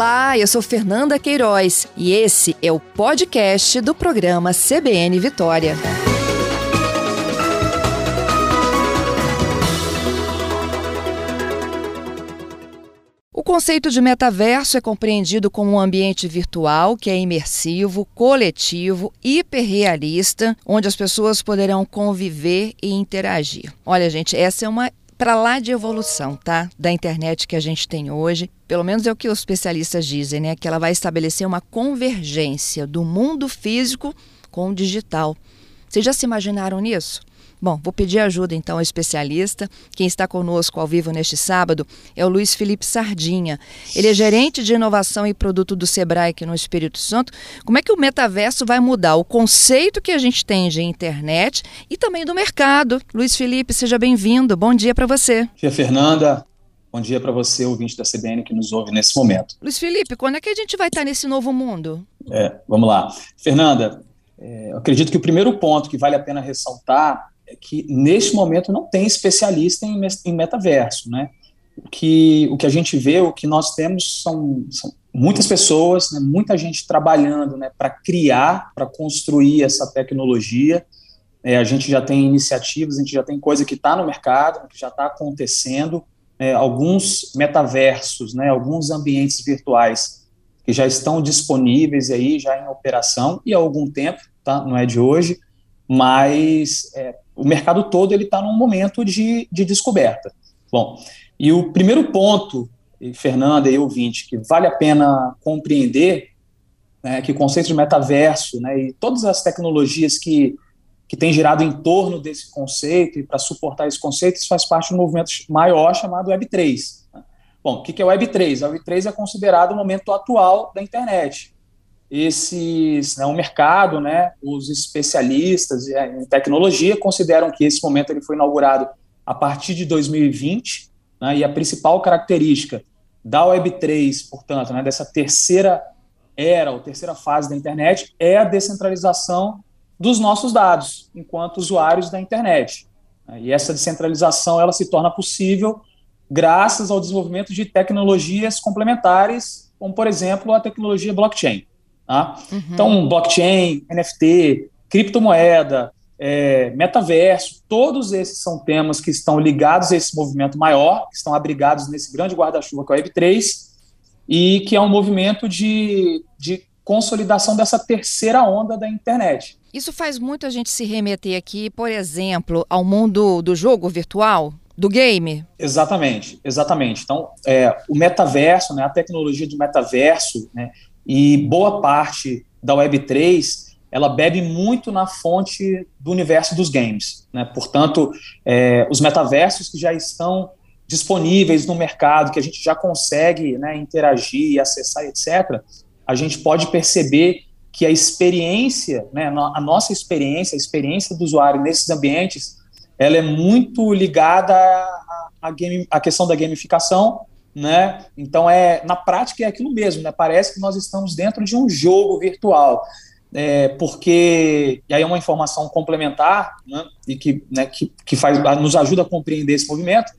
Olá, eu sou Fernanda Queiroz e esse é o podcast do programa CBN Vitória. O conceito de metaverso é compreendido como um ambiente virtual que é imersivo, coletivo, hiperrealista, onde as pessoas poderão conviver e interagir. Olha, gente, essa é uma para lá de evolução, tá? Da internet que a gente tem hoje. Pelo menos é o que os especialistas dizem, né? Que ela vai estabelecer uma convergência do mundo físico com o digital. Vocês já se imaginaram nisso? Bom, vou pedir ajuda então ao especialista. Quem está conosco ao vivo neste sábado é o Luiz Felipe Sardinha. Ele é gerente de inovação e produto do Sebrae aqui no Espírito Santo. Como é que o metaverso vai mudar o conceito que a gente tem de internet e também do mercado? Luiz Felipe, seja bem-vindo. Bom dia para você. Dia, Fernanda. Bom dia para você, ouvinte da CBN que nos ouve nesse momento. Luiz Felipe, quando é que a gente vai estar nesse novo mundo? É, vamos lá. Fernanda, é, acredito que o primeiro ponto que vale a pena ressaltar que neste momento não tem especialista em, em metaverso, né? O que, o que a gente vê, o que nós temos são, são muitas pessoas, né, muita gente trabalhando né, para criar, para construir essa tecnologia. É, a gente já tem iniciativas, a gente já tem coisa que está no mercado, que já está acontecendo. É, alguns metaversos, né, alguns ambientes virtuais que já estão disponíveis aí, já em operação, e há algum tempo, tá, não é de hoje, mas é, o mercado todo ele está num momento de, de descoberta. Bom, e o primeiro ponto, Fernanda e ouvinte, que vale a pena compreender, né, que o conceito de metaverso né, e todas as tecnologias que, que têm girado em torno desse conceito e para suportar esse conceito, isso faz parte de um movimento maior chamado Web3. Né. Bom, o que é Web3? A Web3 é considerado o momento atual da internet esses, né, o mercado, né, os especialistas em tecnologia consideram que esse momento ele foi inaugurado a partir de 2020, né, e a principal característica da Web3, portanto, né, dessa terceira era, ou terceira fase da internet, é a descentralização dos nossos dados, enquanto usuários da internet. E essa descentralização ela se torna possível graças ao desenvolvimento de tecnologias complementares, como, por exemplo, a tecnologia blockchain. Tá? Uhum. Então, blockchain, NFT, criptomoeda, é, metaverso, todos esses são temas que estão ligados a esse movimento maior, que estão abrigados nesse grande guarda-chuva que é o Web3, e que é um movimento de, de consolidação dessa terceira onda da internet. Isso faz muito a gente se remeter aqui, por exemplo, ao mundo do jogo virtual, do game? Exatamente, exatamente. Então, é, o metaverso, né, a tecnologia do metaverso, né, e boa parte da Web3 ela bebe muito na fonte do universo dos games. Né? Portanto, é, os metaversos que já estão disponíveis no mercado, que a gente já consegue né, interagir, acessar, etc., a gente pode perceber que a experiência, né, a nossa experiência, a experiência do usuário nesses ambientes, ela é muito ligada à, à, game, à questão da gamificação né? Então é na prática é aquilo mesmo, né? Parece que nós estamos dentro de um jogo virtual. É, porque e aí é uma informação complementar né, e que, né, que, que faz, nos ajuda a compreender esse movimento.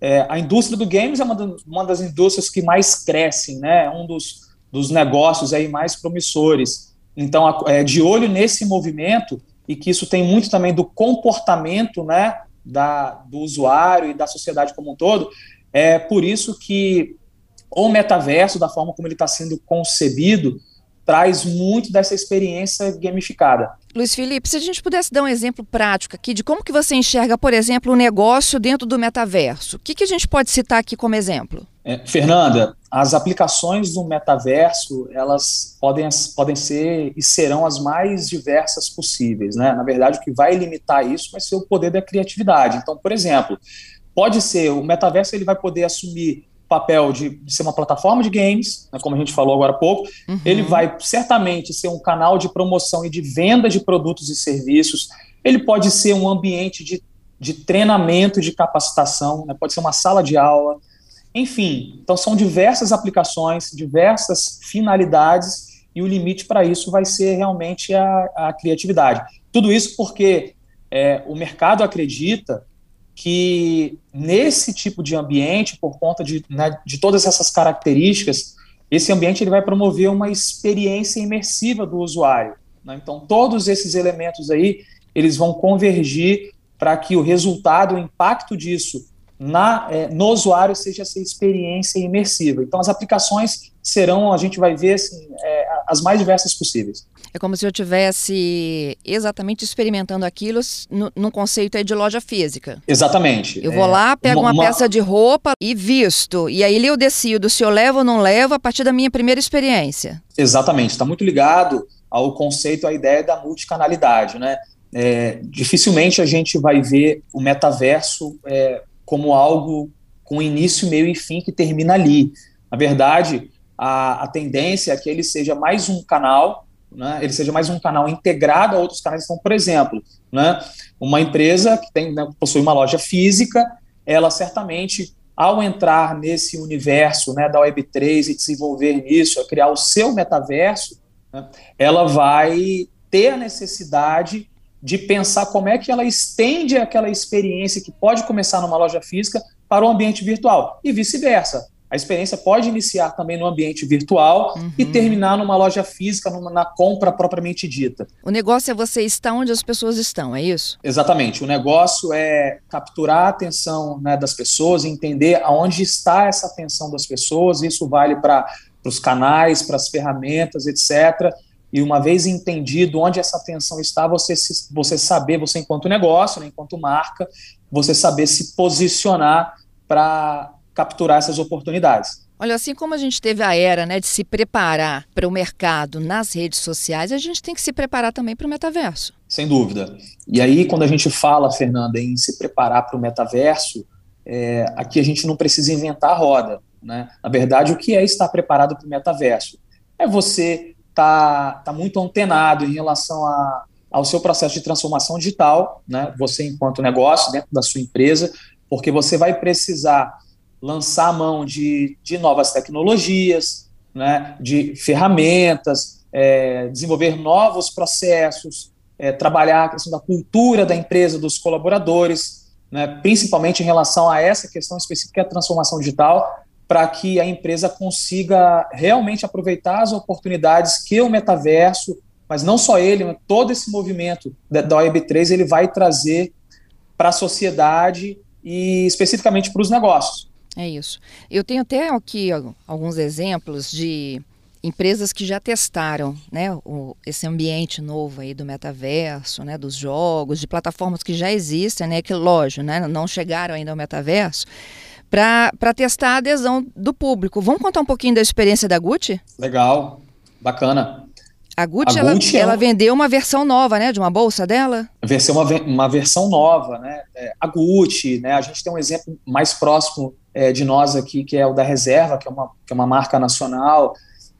É, a indústria do games é uma, do, uma das indústrias que mais crescem, né, é um dos, dos negócios aí mais promissores. Então, a, é, de olho nesse movimento e que isso tem muito também do comportamento né, da, do usuário e da sociedade como um todo, é por isso que o metaverso, da forma como ele está sendo concebido, traz muito dessa experiência gamificada. Luiz Felipe, se a gente pudesse dar um exemplo prático aqui de como que você enxerga, por exemplo, o negócio dentro do metaverso, o que, que a gente pode citar aqui como exemplo? É, Fernanda, as aplicações do metaverso, elas podem, podem ser e serão as mais diversas possíveis. Né? Na verdade, o que vai limitar isso vai ser o poder da criatividade. Então, por exemplo, pode ser, o metaverso ele vai poder assumir papel de, de, ser uma plataforma de games, né, como a gente falou agora há pouco, uhum. ele vai certamente ser um canal de promoção e de venda de produtos e serviços, ele pode ser um ambiente de, de treinamento, de capacitação, né, pode ser uma sala de aula, enfim, então são diversas aplicações, diversas finalidades, e o limite para isso vai ser realmente a, a criatividade. Tudo isso porque é, o mercado acredita que nesse tipo de ambiente, por conta de, né, de todas essas características, esse ambiente ele vai promover uma experiência imersiva do usuário. Né? Então, todos esses elementos aí, eles vão convergir para que o resultado, o impacto disso na, é, no usuário seja essa experiência imersiva. Então, as aplicações serão, a gente vai ver, assim, é, as mais diversas possíveis. É como se eu tivesse exatamente experimentando aquilo no, num conceito de loja física. Exatamente. Eu vou é, lá, pego uma, uma, peça de roupa e visto. E aí eu decido se eu levo ou não levo a partir da minha primeira experiência. Exatamente. Está muito ligado ao conceito, à ideia da multicanalidade, né? É, dificilmente a gente vai ver o metaverso é, como algo com início, meio e fim que termina ali. Na verdade, a, a tendência é que ele seja mais um canal, né, ele seja mais um canal integrado a outros canais. Então, por exemplo, né, uma empresa que tem, né, possui uma loja física, ela certamente, ao entrar nesse universo né, da Web3 e desenvolver nisso, criar o seu metaverso, né, ela vai ter a necessidade de pensar como é que ela estende aquela experiência que pode começar numa loja física para o ambiente virtual e vice-versa. A experiência pode iniciar também no ambiente virtual uhum. e terminar numa loja física, numa, na compra propriamente dita. O negócio é você estar onde as pessoas estão, é isso? Exatamente. O negócio é capturar a atenção né, das pessoas, entender aonde está essa atenção das pessoas. Isso vale para os canais, para as ferramentas, etc e uma vez entendido onde essa atenção está, você, se, você saber, você enquanto negócio, né, enquanto marca, você saber se posicionar para capturar essas oportunidades. Olha, assim como a gente teve a era né, de se preparar para o mercado nas redes sociais, a gente tem que se preparar também para o metaverso. Sem dúvida. E aí, quando a gente fala, Fernanda, em se preparar para o metaverso, é, aqui a gente não precisa inventar a roda. Né? Na verdade, o que é estar preparado para o metaverso? É você está tá muito antenado em relação a, ao seu processo de transformação digital, né? Você enquanto negócio dentro da sua empresa, porque você vai precisar lançar a mão de, de novas tecnologias, né? De ferramentas, é, desenvolver novos processos, é, trabalhar a questão da cultura da empresa, dos colaboradores, né? Principalmente em relação a essa questão específica, que é a transformação digital, para que a empresa consiga realmente aproveitar as oportunidades que o metaverso, mas não só ele, todo esse movimento da, Web3 ele vai trazer para a sociedade e especificamente para os negócios. É isso. Eu tenho até aqui alguns exemplos de empresas que já testaram né, o, esse ambiente novo aí do metaverso, né, dos jogos, de plataformas que já existem, né, que lógico, né, não chegaram ainda ao metaverso, para testar a adesão do público. Vamos contar um pouquinho da experiência da Gucci? Legal, bacana. A Gucci, a ela, Gucci é ela, vendeu uma versão nova, né, de uma bolsa dela? Versão uma, uma versão nova, né? É, a Gucci, né? A gente tem um exemplo mais próximo é, de nós aqui, que é o da Reserva, que é uma, que é uma marca nacional.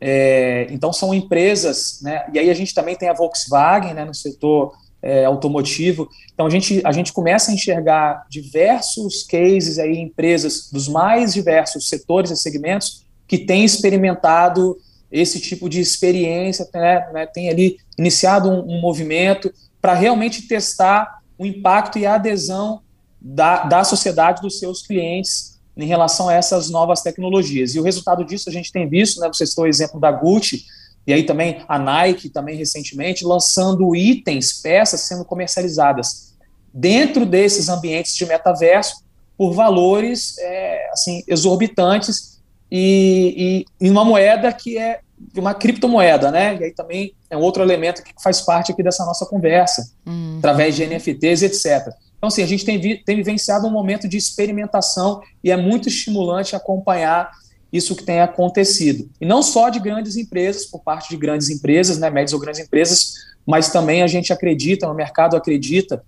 É, então são empresas, né? E aí a gente também tem a Volkswagen, né, no setor é, automotivo. Então a gente, a gente começa a enxergar diversos cases aí, empresas dos mais diversos setores e segmentos que têm experimentado esse tipo de experiência, né, né, tem ali iniciado um, um movimento para realmente testar o impacto e a adesão da, da sociedade dos seus clientes em relação a essas novas tecnologias. E o resultado disso a gente tem visto, né, você citou o exemplo da Gucci, e aí também a Nike, também recentemente, lançando itens, peças sendo comercializadas dentro desses ambientes de metaverso por valores é, assim exorbitantes e, e, e, uma moeda que é uma criptomoeda, né? E aí também é um outro elemento que faz parte aqui dessa nossa conversa, hum. através de NFTs, etc. Então, assim, a gente tem, vi, tem vivenciado um momento de experimentação e é muito estimulante acompanhar isso que tem acontecido. E não só de grandes empresas, por parte de grandes empresas, né, médias ou grandes empresas, mas também a gente acredita, o mercado acredita,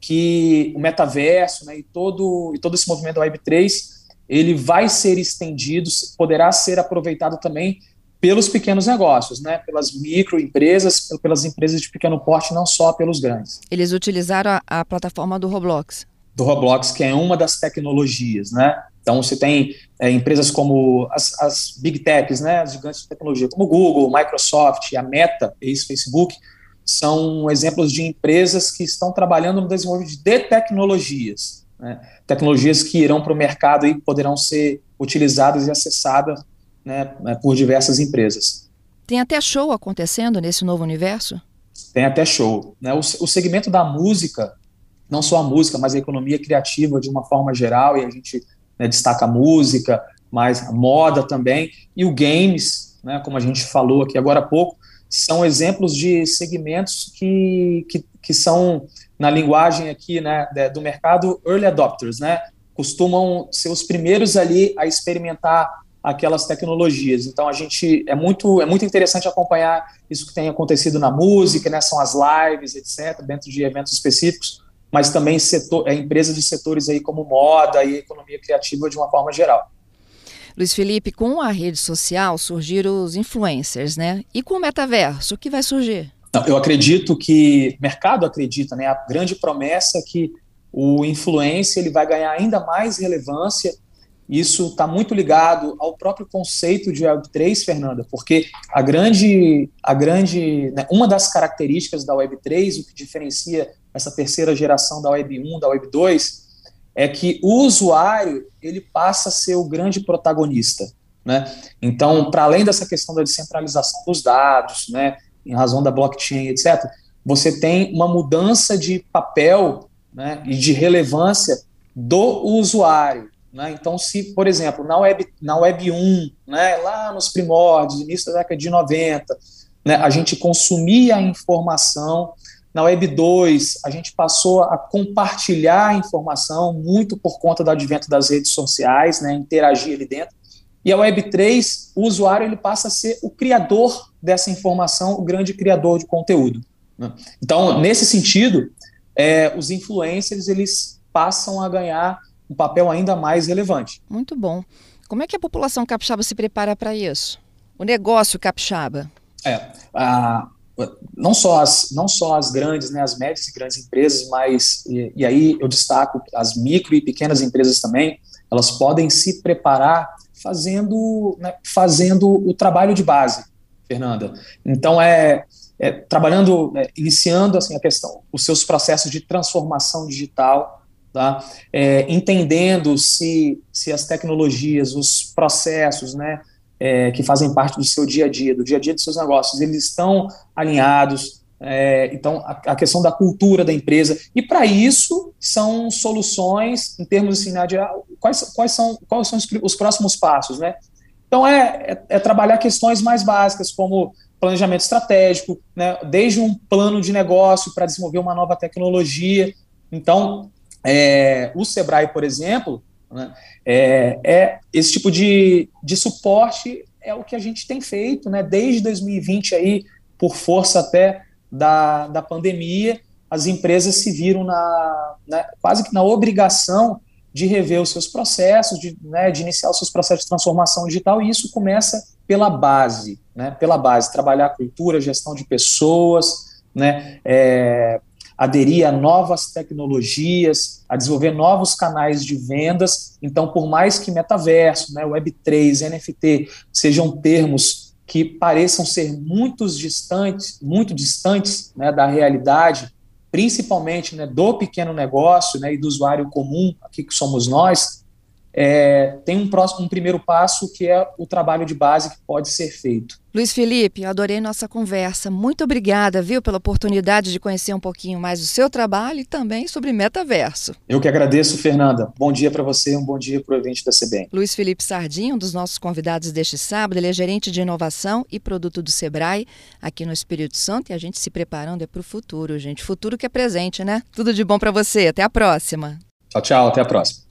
que o metaverso né, e, todo, e todo esse movimento da Web3 ele vai ser estendido, poderá ser aproveitado também pelos pequenos negócios, né, pelas microempresas, pelas empresas de pequeno porte, não só pelos grandes. Eles utilizaram a, a plataforma do Roblox. Do Roblox, que é uma das tecnologias, né? Então, você tem é, empresas como as, as, Big Techs, né, as gigantes de tecnologia, como Google, Microsoft, a Meta, ex-Facebook, são exemplos de empresas que estão trabalhando no desenvolvimento de tecnologias, né, tecnologias que irão para o mercado e poderão ser utilizadas e acessadas né, é, por diversas empresas. Tem até show acontecendo nesse novo universo? Tem até show. Né? O, o segmento da música, não só a música, mas a economia criativa de uma forma geral, e a gente né, destaca a música, mas a moda também, e o games, né, como a gente falou aqui agora há pouco, são exemplos de segmentos que, que, que são, na linguagem aqui né, do mercado, early adopters, né, costumam ser os primeiros ali a experimentar aquelas tecnologias. Então a gente é muito é muito interessante acompanhar isso que tem acontecido na música, né? São as lives, etc, dentro de eventos específicos, mas também setor, é, empresas de setores aí como moda e economia criativa de uma forma geral. Luiz Felipe, com a rede social surgiram os influencers, né? E com o metaverso, o que vai surgir? Eu acredito que o mercado acredita, né? A grande promessa é que o influencer ele vai ganhar ainda mais relevância isso está muito ligado ao próprio conceito de Web3, Fernanda, porque a grande, a grande, né, uma das características da Web3, o que diferencia essa terceira geração da Web1, da Web2, é que o usuário ele passa a ser o grande protagonista, né? Então, para além dessa questão da descentralização dos dados, né, em razão da blockchain, etc., você tem uma mudança de papel, né, e de relevância do usuário. Né? Então, se, por exemplo, na Web, na Web 1, né, lá nos primórdios, início da década de 90, né, a gente consumia a informação, na Web 2, a gente passou a compartilhar informação muito por conta do advento das redes sociais, né, interagir ali dentro. E a Web 3, o usuário ele passa a ser o criador dessa informação, o grande criador de conteúdo. Né? Então, nesse sentido, é, os influencers eles passam a ganhar um papel ainda mais relevante. Muito bom. Como é que a população capixaba se prepara para isso? O negócio capixaba? É, a, não só as não só as grandes, né, as médias e grandes empresas, mas e, e aí eu destaco as micro e pequenas empresas também, elas podem se preparar fazendo né, fazendo o trabalho de base, Fernanda. Então é, é trabalhando, é, iniciando assim a questão, os seus processos de transformação digital tá? É, entendendo se, se as tecnologias, os processos, né, é, que fazem parte do seu dia a dia, do dia a dia dos seus negócios, eles estão alinhados. É, então, a, a, questão da cultura da empresa. E para isso, são soluções, em termos assim, de ah, quais, quais são, quais são os, os próximos passos, né? Então, é, é, é, trabalhar questões mais básicas, como planejamento estratégico, né, desde um plano de negócio para desenvolver uma nova tecnologia. Então, é, o Sebrae, por exemplo, né, é, é, esse tipo de, de suporte é o que a gente tem feito, né, desde 2020 aí, por força até da, da pandemia, as empresas se viram na, na quase que na obrigação de rever os seus processos, de, né, de iniciar os seus processos de transformação digital, e isso começa pela base, né, pela base, trabalhar cultura, gestão de pessoas, né, é, aderir a novas tecnologias, a desenvolver novos canais de vendas. Então, por mais que metaverso, né, Web3, NFT sejam termos que pareçam ser muito distantes, muito distantes né, da realidade, principalmente né, do pequeno negócio né, e do usuário comum, aqui que somos nós, é, tem um, próximo, um primeiro passo que é o trabalho de base que pode ser feito. Luiz Felipe, adorei nossa conversa. Muito obrigada, viu, pela oportunidade de conhecer um pouquinho mais do seu trabalho e também sobre metaverso. Eu que agradeço, Fernanda. Bom dia para você, um bom dia para o evento da CBN. Luiz Felipe Sardinha, um dos nossos convidados deste sábado, ele é gerente de inovação e produto do Sebrae aqui no Espírito Santo e a gente se preparando é para o futuro, gente. Futuro que é presente, né? Tudo de bom para você. Até a próxima. Tchau, tchau. Até a próxima.